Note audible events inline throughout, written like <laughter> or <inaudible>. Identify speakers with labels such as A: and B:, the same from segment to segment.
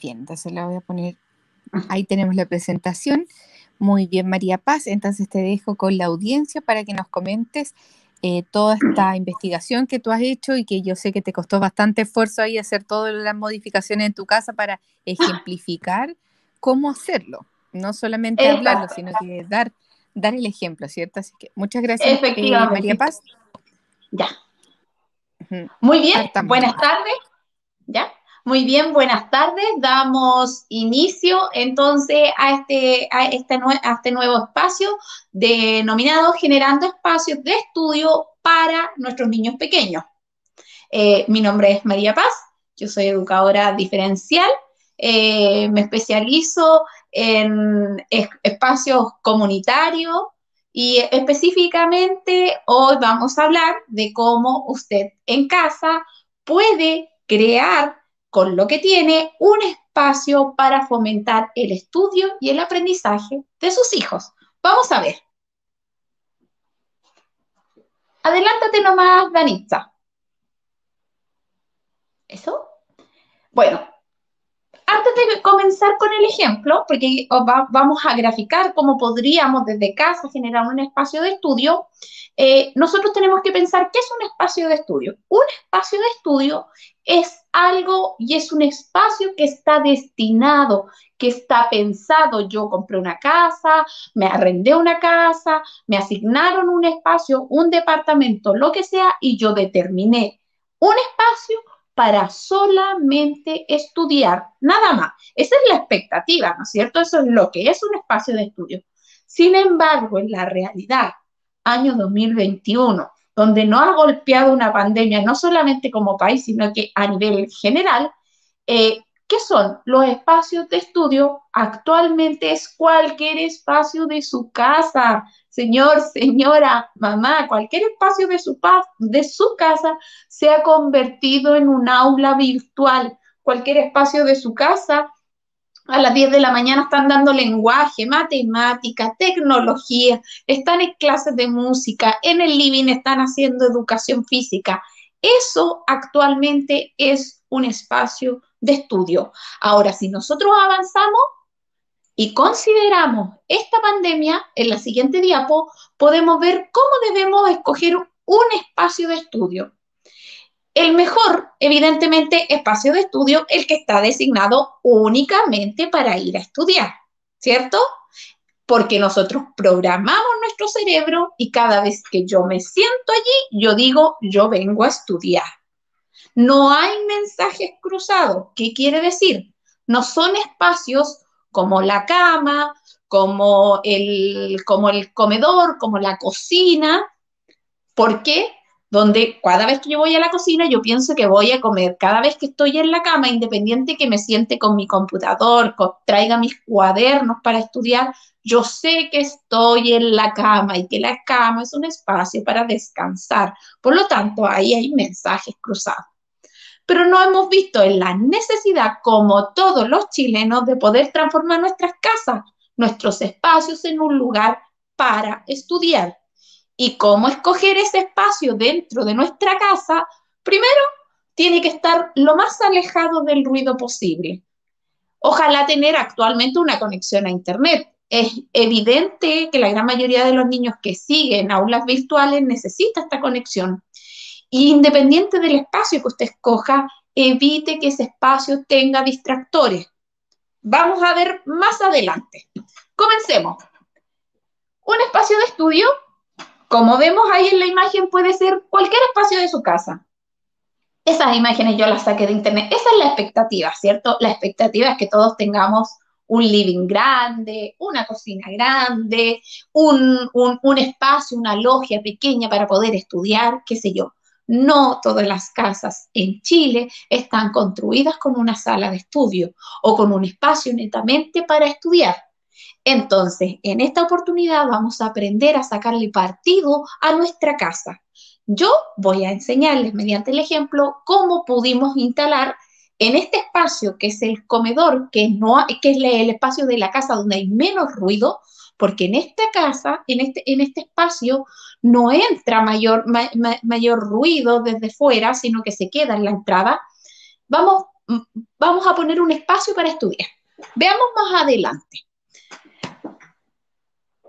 A: Bien, entonces la voy a poner. Ahí tenemos la presentación. Muy bien, María Paz. Entonces te dejo con la audiencia para que nos comentes eh, toda esta <clears throat> investigación que tú has hecho y que yo sé que te costó bastante esfuerzo ahí hacer todas las modificaciones en tu casa para ejemplificar cómo hacerlo. No solamente hablarlo, sino que dar, dar el ejemplo, ¿cierto? Así que muchas gracias,
B: eh, María Paz. Ya. Muy bien, buenas tardes. ¿Ya? Muy bien, buenas tardes. Damos inicio entonces a este, a este, este nuevo espacio denominado Generando Espacios de Estudio para nuestros niños pequeños. Eh, mi nombre es María Paz, yo soy educadora diferencial, eh, me especializo en espacios comunitarios y específicamente hoy vamos a hablar de cómo usted en casa puede crear con lo que tiene un espacio para fomentar el estudio y el aprendizaje de sus hijos. Vamos a ver. Adelántate nomás, Danitza. ¿Eso? Bueno, comenzar con el ejemplo, porque vamos a graficar cómo podríamos desde casa generar un espacio de estudio, eh, nosotros tenemos que pensar qué es un espacio de estudio. Un espacio de estudio es algo y es un espacio que está destinado, que está pensado. Yo compré una casa, me arrendé una casa, me asignaron un espacio, un departamento, lo que sea, y yo determiné un espacio para solamente estudiar, nada más. Esa es la expectativa, ¿no es cierto? Eso es lo que es un espacio de estudio. Sin embargo, en la realidad, año 2021, donde no ha golpeado una pandemia, no solamente como país, sino que a nivel general, eh, ¿qué son? Los espacios de estudio actualmente es cualquier espacio de su casa, señor, señora, mamá, cualquier espacio de su, casa se ha convertido en un aula virtual. Cualquier espacio de su casa, a las 10 de la mañana están dando lenguaje, matemática, tecnología, están en clases de música, en el living están haciendo educación física. Eso actualmente es un espacio de estudio. Ahora, si nosotros avanzamos, y consideramos esta pandemia, en la siguiente diapo podemos ver cómo debemos escoger un espacio de estudio. El mejor, evidentemente, espacio de estudio, el que está designado únicamente para ir a estudiar, ¿cierto? Porque nosotros programamos nuestro cerebro y cada vez que yo me siento allí, yo digo, yo vengo a estudiar. No hay mensajes cruzados. ¿Qué quiere decir? No son espacios como la cama, como el, como el comedor, como la cocina. ¿Por qué? Donde cada vez que yo voy a la cocina, yo pienso que voy a comer. Cada vez que estoy en la cama, independiente que me siente con mi computador, traiga mis cuadernos para estudiar, yo sé que estoy en la cama y que la cama es un espacio para descansar. Por lo tanto, ahí hay mensajes cruzados pero no hemos visto en la necesidad, como todos los chilenos, de poder transformar nuestras casas, nuestros espacios en un lugar para estudiar. ¿Y cómo escoger ese espacio dentro de nuestra casa? Primero, tiene que estar lo más alejado del ruido posible. Ojalá tener actualmente una conexión a Internet. Es evidente que la gran mayoría de los niños que siguen aulas virtuales necesita esta conexión independiente del espacio que usted escoja, evite que ese espacio tenga distractores. Vamos a ver más adelante. Comencemos. Un espacio de estudio, como vemos ahí en la imagen, puede ser cualquier espacio de su casa. Esas imágenes yo las saqué de internet. Esa es la expectativa, ¿cierto? La expectativa es que todos tengamos un living grande, una cocina grande, un, un espacio, una logia pequeña para poder estudiar, qué sé yo. No todas las casas en Chile están construidas con una sala de estudio o con un espacio netamente para estudiar. Entonces, en esta oportunidad vamos a aprender a sacarle partido a nuestra casa. Yo voy a enseñarles mediante el ejemplo cómo pudimos instalar en este espacio que es el comedor, que, no, que es el espacio de la casa donde hay menos ruido, porque en esta casa, en este, en este espacio, no entra mayor, mayor ruido desde fuera, sino que se queda en la entrada. Vamos vamos a poner un espacio para estudiar. Veamos más adelante.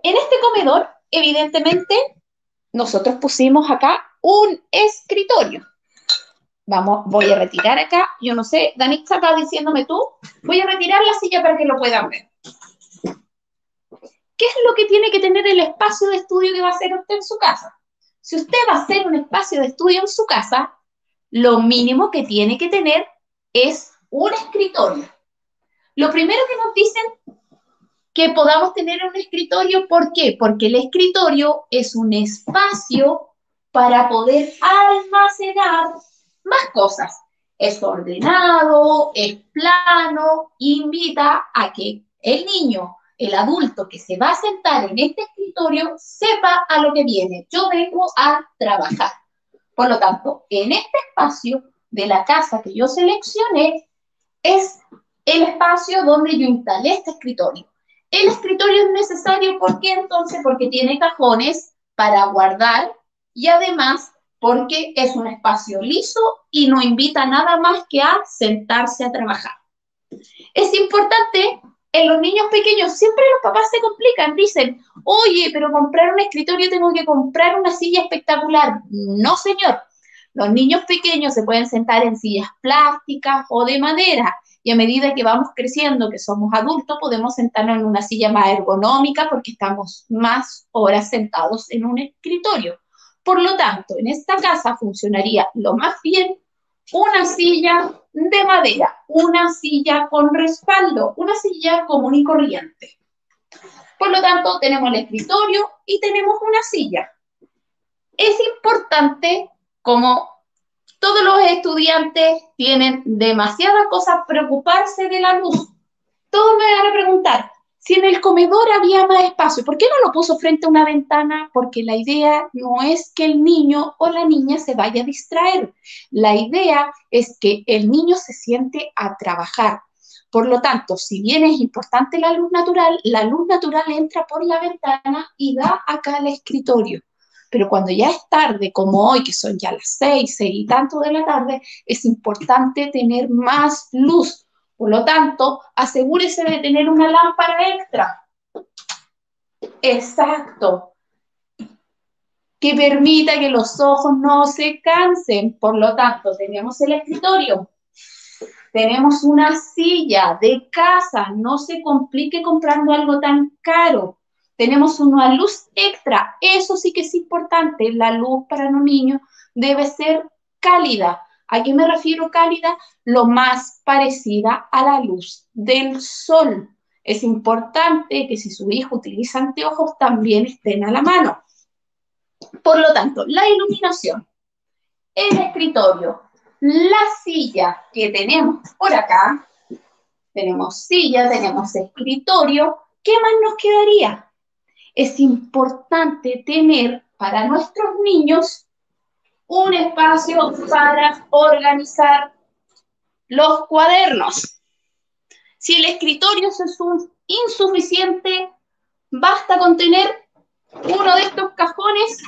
B: En este comedor, evidentemente, nosotros pusimos acá un escritorio. Vamos, voy a retirar acá, yo no sé, Danitza está diciéndome tú, voy a retirar la silla para que lo puedan ver. ¿Qué es lo que tiene que tener el espacio de estudio que va a hacer usted en su casa? Si usted va a hacer un espacio de estudio en su casa, lo mínimo que tiene que tener es un escritorio. Lo primero que nos dicen que podamos tener un escritorio, ¿por qué? Porque el escritorio es un espacio para poder almacenar más cosas. Es ordenado, es plano, invita a que el niño, el adulto que se va a sentar en este escritorio, sepa a lo que viene. Yo vengo a trabajar. Por lo tanto, en este espacio de la casa que yo seleccioné, es el espacio donde yo instalé este escritorio. El escritorio es necesario, ¿por qué entonces? Porque tiene cajones para guardar y además porque es un espacio liso y no invita nada más que a sentarse a trabajar. Es importante, en los niños pequeños siempre los papás se complican, dicen, oye, pero comprar un escritorio tengo que comprar una silla espectacular. No, señor. Los niños pequeños se pueden sentar en sillas plásticas o de madera y a medida que vamos creciendo, que somos adultos, podemos sentarnos en una silla más ergonómica porque estamos más horas sentados en un escritorio. Por lo tanto, en esta casa funcionaría lo más bien una silla de madera, una silla con respaldo, una silla común y corriente. Por lo tanto, tenemos el escritorio y tenemos una silla. Es importante, como todos los estudiantes tienen demasiadas cosas, preocuparse de la luz. Todos me van a preguntar, si en el comedor había más espacio, ¿por qué no lo puso frente a una ventana? Porque la idea no es que el niño o la niña se vaya a distraer. La idea es que el niño se siente a trabajar. Por lo tanto, si bien es importante la luz natural, la luz natural entra por la ventana y da acá al escritorio. Pero cuando ya es tarde, como hoy, que son ya las seis, seis y tanto de la tarde, es importante tener más luz por lo tanto, asegúrese de tener una lámpara extra. Exacto. Que permita que los ojos no se cansen. Por lo tanto, tenemos el escritorio. Tenemos una silla de casa. No se complique comprando algo tan caro. Tenemos una luz extra. Eso sí que es importante. La luz para los niños debe ser cálida. ¿A qué me refiero cálida? Lo más parecida a la luz del sol. Es importante que si su hijo utiliza anteojos también estén a la mano. Por lo tanto, la iluminación, el escritorio, la silla que tenemos por acá, tenemos silla, tenemos escritorio, ¿qué más nos quedaría? Es importante tener para nuestros niños un espacio para organizar los cuadernos. Si el escritorio es insuficiente, basta con tener uno de estos cajones.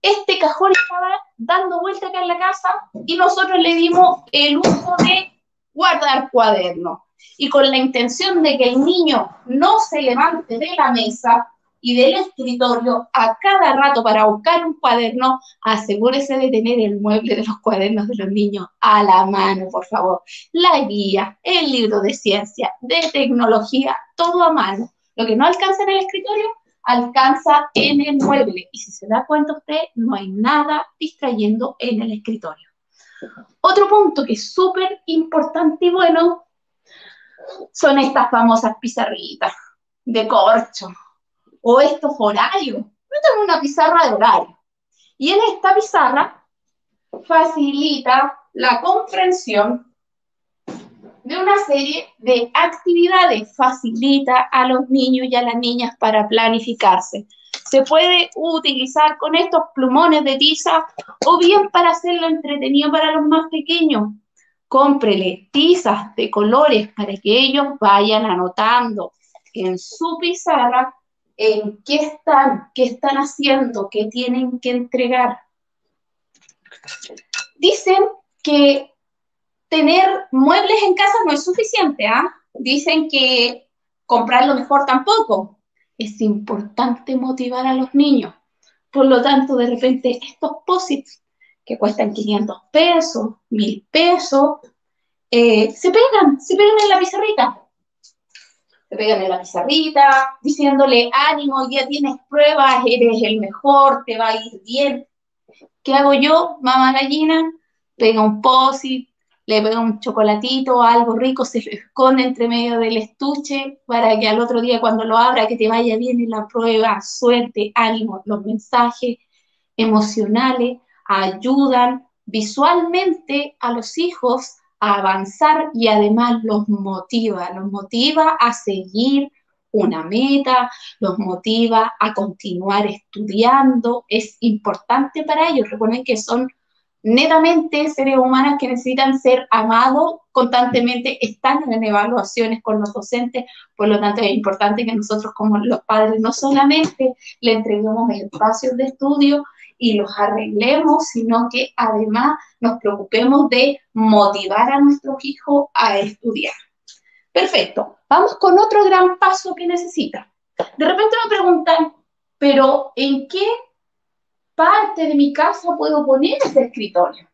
B: Este cajón estaba dando vuelta acá en la casa y nosotros le dimos el uso de guardar cuadernos. Y con la intención de que el niño no se levante de la mesa, y del escritorio a cada rato para buscar un cuaderno, asegúrese de tener el mueble de los cuadernos de los niños a la mano, por favor. La guía, el libro de ciencia, de tecnología, todo a mano. Lo que no alcanza en el escritorio, alcanza en el mueble. Y si se da cuenta usted, no hay nada distrayendo en el escritorio. Otro punto que es súper importante y bueno son estas famosas pizarritas de corcho o estos horarios. Tengo una pizarra de horario. Y en esta pizarra facilita la comprensión de una serie de actividades, facilita a los niños y a las niñas para planificarse. Se puede utilizar con estos plumones de tiza o bien para hacerlo entretenido para los más pequeños. Cómprele tizas de colores para que ellos vayan anotando en su pizarra en qué están, qué están haciendo, qué tienen que entregar. Dicen que tener muebles en casa no es suficiente, ¿ah? Dicen que comprar lo mejor tampoco. Es importante motivar a los niños. Por lo tanto, de repente, estos posits que cuestan 500 pesos, 1000 pesos, eh, se pegan, se pegan en la pizarrita. Se pegan en la pizarrita, diciéndole, ánimo, ya tienes pruebas, eres el mejor, te va a ir bien. ¿Qué hago yo, mamá gallina? Pega un posit, le pega un chocolatito, algo rico, se esconde entre medio del estuche para que al otro día cuando lo abra, que te vaya bien en la prueba, suerte, ánimo, los mensajes emocionales ayudan visualmente a los hijos a avanzar y además los motiva, los motiva a seguir una meta, los motiva a continuar estudiando, es importante para ellos. Recuerden que son netamente seres humanos que necesitan ser amados constantemente, están en evaluaciones con los docentes, por lo tanto es importante que nosotros como los padres no solamente le entreguemos espacios de estudio y los arreglemos, sino que además nos preocupemos de motivar a nuestros hijos a estudiar. Perfecto, vamos con otro gran paso que necesita. De repente me preguntan, pero ¿en qué parte de mi casa puedo poner ese escritorio.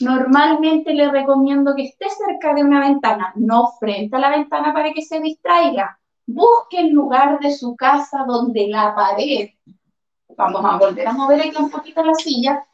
B: Normalmente le recomiendo que esté cerca de una ventana, no frente a la ventana para que se distraiga. Busque el lugar de su casa donde la pared, vamos a volver a mover aquí un poquito la silla,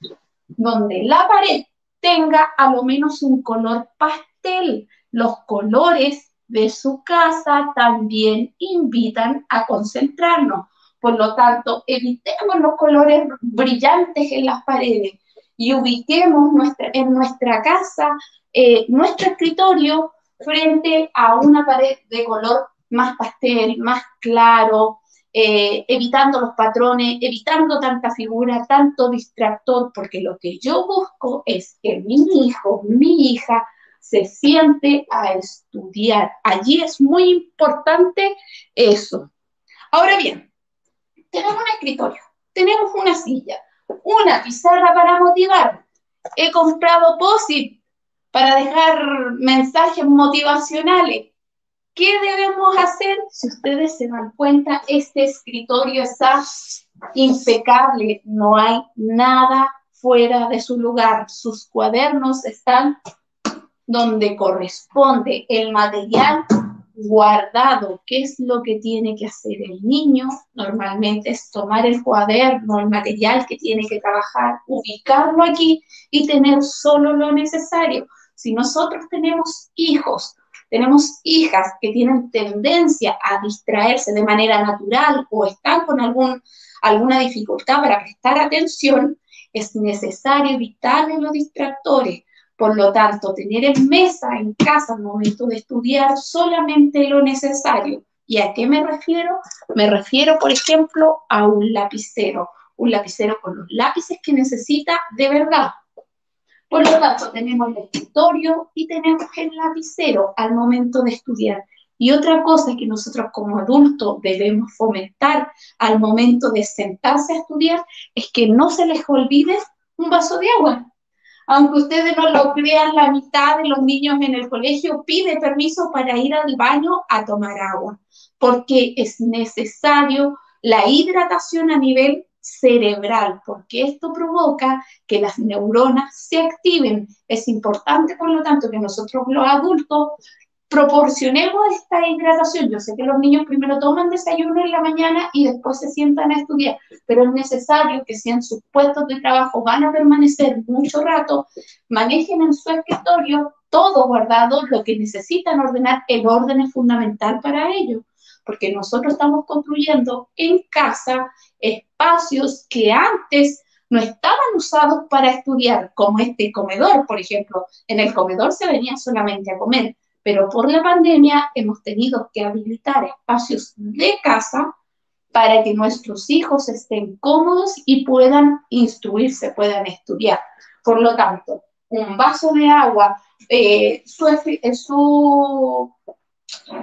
B: donde la pared tenga a lo menos un color pastel. Los colores de su casa también invitan a concentrarnos. Por lo tanto, evitemos los colores brillantes en las paredes y ubiquemos en nuestra casa eh, nuestro escritorio frente a una pared de color más pastel, más claro, eh, evitando los patrones, evitando tanta figura, tanto distractor, porque lo que yo busco es que mi hijo, mi hija, se siente a estudiar. Allí es muy importante eso. Ahora bien, tenemos un escritorio, tenemos una silla, una pizarra para motivar. He comprado POSIT para dejar mensajes motivacionales. ¿Qué debemos hacer? Si ustedes se dan cuenta, este escritorio está impecable, no hay nada fuera de su lugar. Sus cuadernos están donde corresponde. El material guardado. ¿Qué es lo que tiene que hacer el niño? Normalmente es tomar el cuaderno, el material que tiene que trabajar, ubicarlo aquí y tener solo lo necesario. Si nosotros tenemos hijos, tenemos hijas que tienen tendencia a distraerse de manera natural o están con algún, alguna dificultad para prestar atención, es necesario evitarle los distractores por lo tanto, tener en mesa, en casa, al momento de estudiar, solamente lo necesario. ¿Y a qué me refiero? Me refiero, por ejemplo, a un lapicero, un lapicero con los lápices que necesita de verdad. Por lo tanto, tenemos el escritorio y tenemos el lapicero al momento de estudiar. Y otra cosa que nosotros como adultos debemos fomentar al momento de sentarse a estudiar es que no se les olvide un vaso de agua aunque ustedes no lo crean, la mitad de los niños en el colegio pide permiso para ir al baño a tomar agua, porque es necesario la hidratación a nivel cerebral, porque esto provoca que las neuronas se activen. Es importante, por lo tanto, que nosotros los adultos proporcionemos esta hidratación. Yo sé que los niños primero toman desayuno en la mañana y después se sientan a estudiar, pero es necesario que si en sus puestos de trabajo van a permanecer mucho rato, manejen en su escritorio todo guardado, lo que necesitan ordenar, el orden es fundamental para ello, porque nosotros estamos construyendo en casa espacios que antes no estaban usados para estudiar, como este comedor, por ejemplo. En el comedor se venía solamente a comer pero por la pandemia hemos tenido que habilitar espacios de casa para que nuestros hijos estén cómodos y puedan instruirse, puedan estudiar. Por lo tanto, un vaso de agua, eh, su, eh, su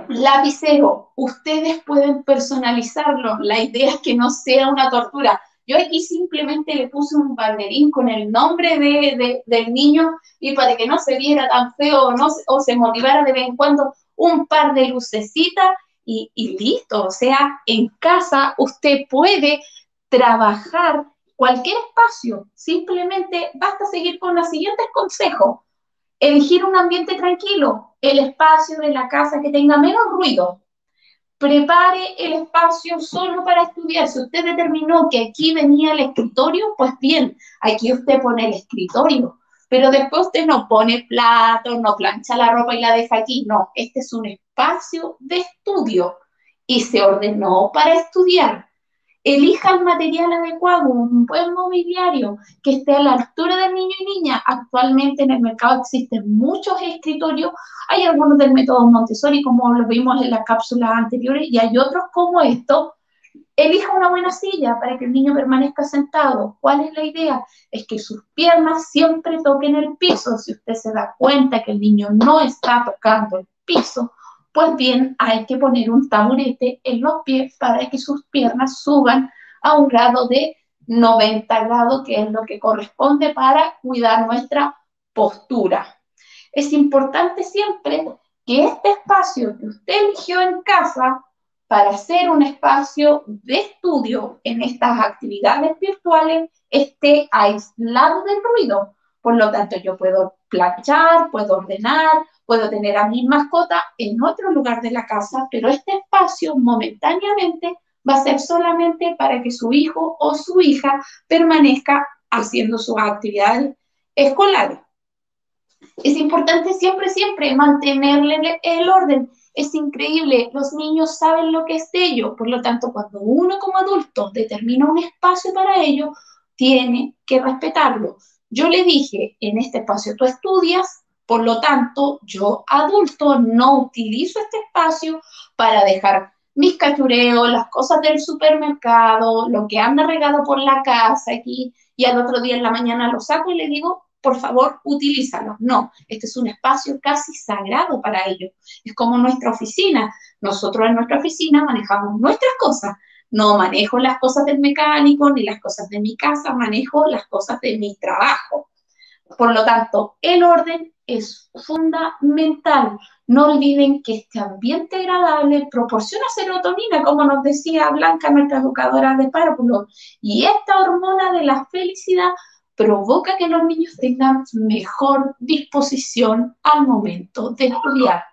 B: lapicero, ustedes pueden personalizarlo. La idea es que no sea una tortura. Yo aquí simplemente le puse un banderín con el nombre de, del niño y para que no se viera tan feo no, o se motivara de vez en cuando un par de lucecitas y, y listo. O sea, en casa usted puede trabajar cualquier espacio. Simplemente basta seguir con los siguientes consejos. Elegir un ambiente tranquilo, el espacio de la casa que tenga menos ruido. Prepare el espacio solo para estudiar. Si usted determinó que aquí venía el escritorio, pues bien, aquí usted pone el escritorio. Pero después usted no pone plato, no plancha la ropa y la deja aquí. No, este es un espacio de estudio y se ordenó para estudiar elija el material adecuado, un buen mobiliario que esté a la altura del niño y niña. Actualmente en el mercado existen muchos escritorios, hay algunos del método Montessori, como lo vimos en las cápsulas anteriores, y hay otros como estos. Elija una buena silla para que el niño permanezca sentado. ¿Cuál es la idea? Es que sus piernas siempre toquen el piso. Si usted se da cuenta que el niño no está tocando el piso, pues bien, hay que poner un taburete en los pies para que sus piernas suban a un grado de 90 grados, que es lo que corresponde para cuidar nuestra postura. Es importante siempre que este espacio que usted eligió en casa para ser un espacio de estudio en estas actividades virtuales esté aislado del ruido. Por lo tanto, yo puedo planchar, puedo ordenar, puedo tener a mi mascota en otro lugar de la casa, pero este espacio momentáneamente va a ser solamente para que su hijo o su hija permanezca haciendo sus actividades escolares. Es importante siempre, siempre mantenerle el orden. Es increíble, los niños saben lo que es de ellos, por lo tanto, cuando uno como adulto determina un espacio para ellos, tiene que respetarlo. Yo le dije, en este espacio tú estudias, por lo tanto, yo adulto no utilizo este espacio para dejar mis cachureos, las cosas del supermercado, lo que anda regado por la casa aquí, y al otro día en la mañana lo saco y le digo, por favor, utilízalo. No, este es un espacio casi sagrado para ellos. Es como nuestra oficina. Nosotros en nuestra oficina manejamos nuestras cosas. No manejo las cosas del mecánico ni las cosas de mi casa, manejo las cosas de mi trabajo. Por lo tanto, el orden es fundamental. No olviden que este ambiente agradable proporciona serotonina, como nos decía Blanca, nuestra educadora de párvulo, y esta hormona de la felicidad provoca que los niños tengan mejor disposición al momento de estudiar.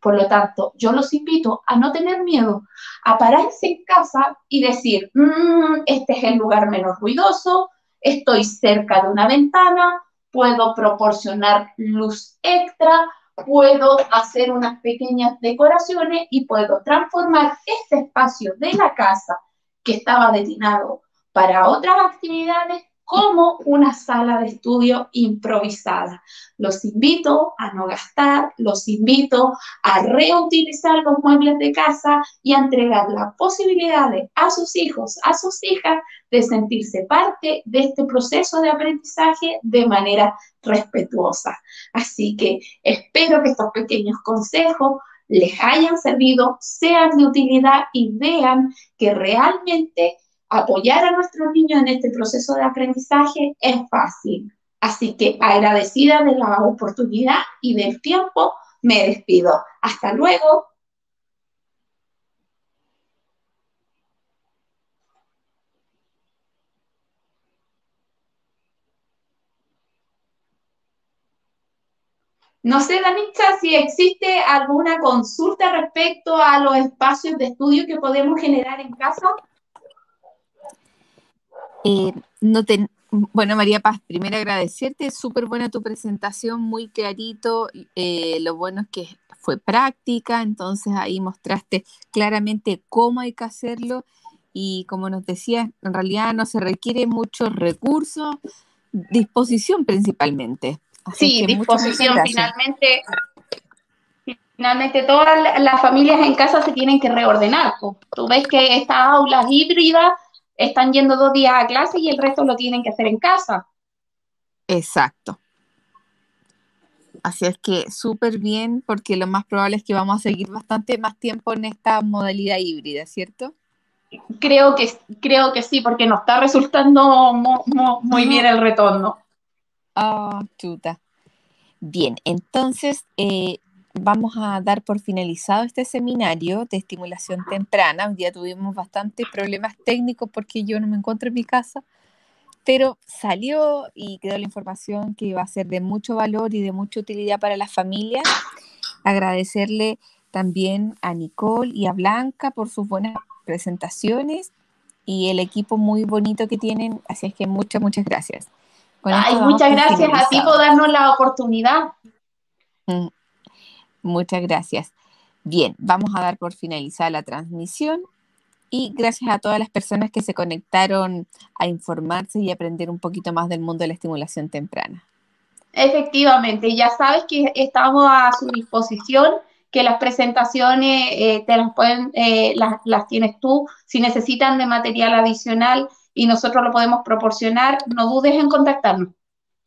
B: Por lo tanto, yo los invito a no tener miedo, a pararse en casa y decir, mm, este es el lugar menos ruidoso, estoy cerca de una ventana, puedo proporcionar luz extra, puedo hacer unas pequeñas decoraciones y puedo transformar este espacio de la casa que estaba destinado para otras actividades como una sala de estudio improvisada. Los invito a no gastar, los invito a reutilizar los muebles de casa y a entregar la posibilidad a sus hijos, a sus hijas, de sentirse parte de este proceso de aprendizaje de manera respetuosa. Así que espero que estos pequeños consejos les hayan servido, sean de utilidad y vean que realmente apoyar a nuestros niños en este proceso de aprendizaje es fácil. Así que agradecida de la oportunidad y del tiempo, me despido. Hasta luego. No sé, Danitza, si existe alguna consulta respecto a los espacios de estudio que podemos generar en casa.
A: Eh, no bueno, María Paz, primero agradecerte, súper buena tu presentación, muy clarito, eh, lo bueno es que fue práctica, entonces ahí mostraste claramente cómo hay que hacerlo y como nos decías, en realidad no se requiere muchos recursos, disposición principalmente.
B: sí, disposición, finalmente, finalmente todas las familias en casa se tienen que reordenar. Tú ves que estas aulas híbridas están yendo dos días a clase y el resto lo tienen que hacer en casa.
A: Exacto. Así es que súper bien, porque lo más probable es que vamos a seguir bastante más tiempo en esta modalidad híbrida, ¿cierto?
B: Creo que, creo que sí, porque nos está resultando muy, bien el retorno.
A: Ah, chuta. Bien, entonces eh, vamos a dar por finalizado este seminario de estimulación temprana. Hoy día tuvimos bastantes problemas técnicos porque yo no me encuentro en mi casa, pero salió y quedó la información que va a ser de mucho valor y de mucha utilidad para las familias. Agradecerle también a Nicole y a Blanca por sus buenas presentaciones y el equipo muy bonito que tienen. Así es que muchas, muchas gracias.
B: Ay, muchas gracias a ti por darnos la oportunidad.
A: Mm, muchas gracias. Bien, vamos a dar por finalizada la transmisión y gracias a todas las personas que se conectaron a informarse y aprender un poquito más del mundo de la estimulación temprana.
B: Efectivamente, ya sabes que estamos a su disposición que las presentaciones eh, te las pueden, eh, las, tienes tú. Si necesitan de material adicional y nosotros lo podemos proporcionar, no dudes en contactarnos.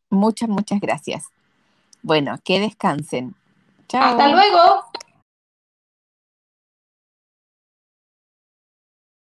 A: Muchas, muchas gracias. Bueno, que descansen.
B: Chao. Hasta luego.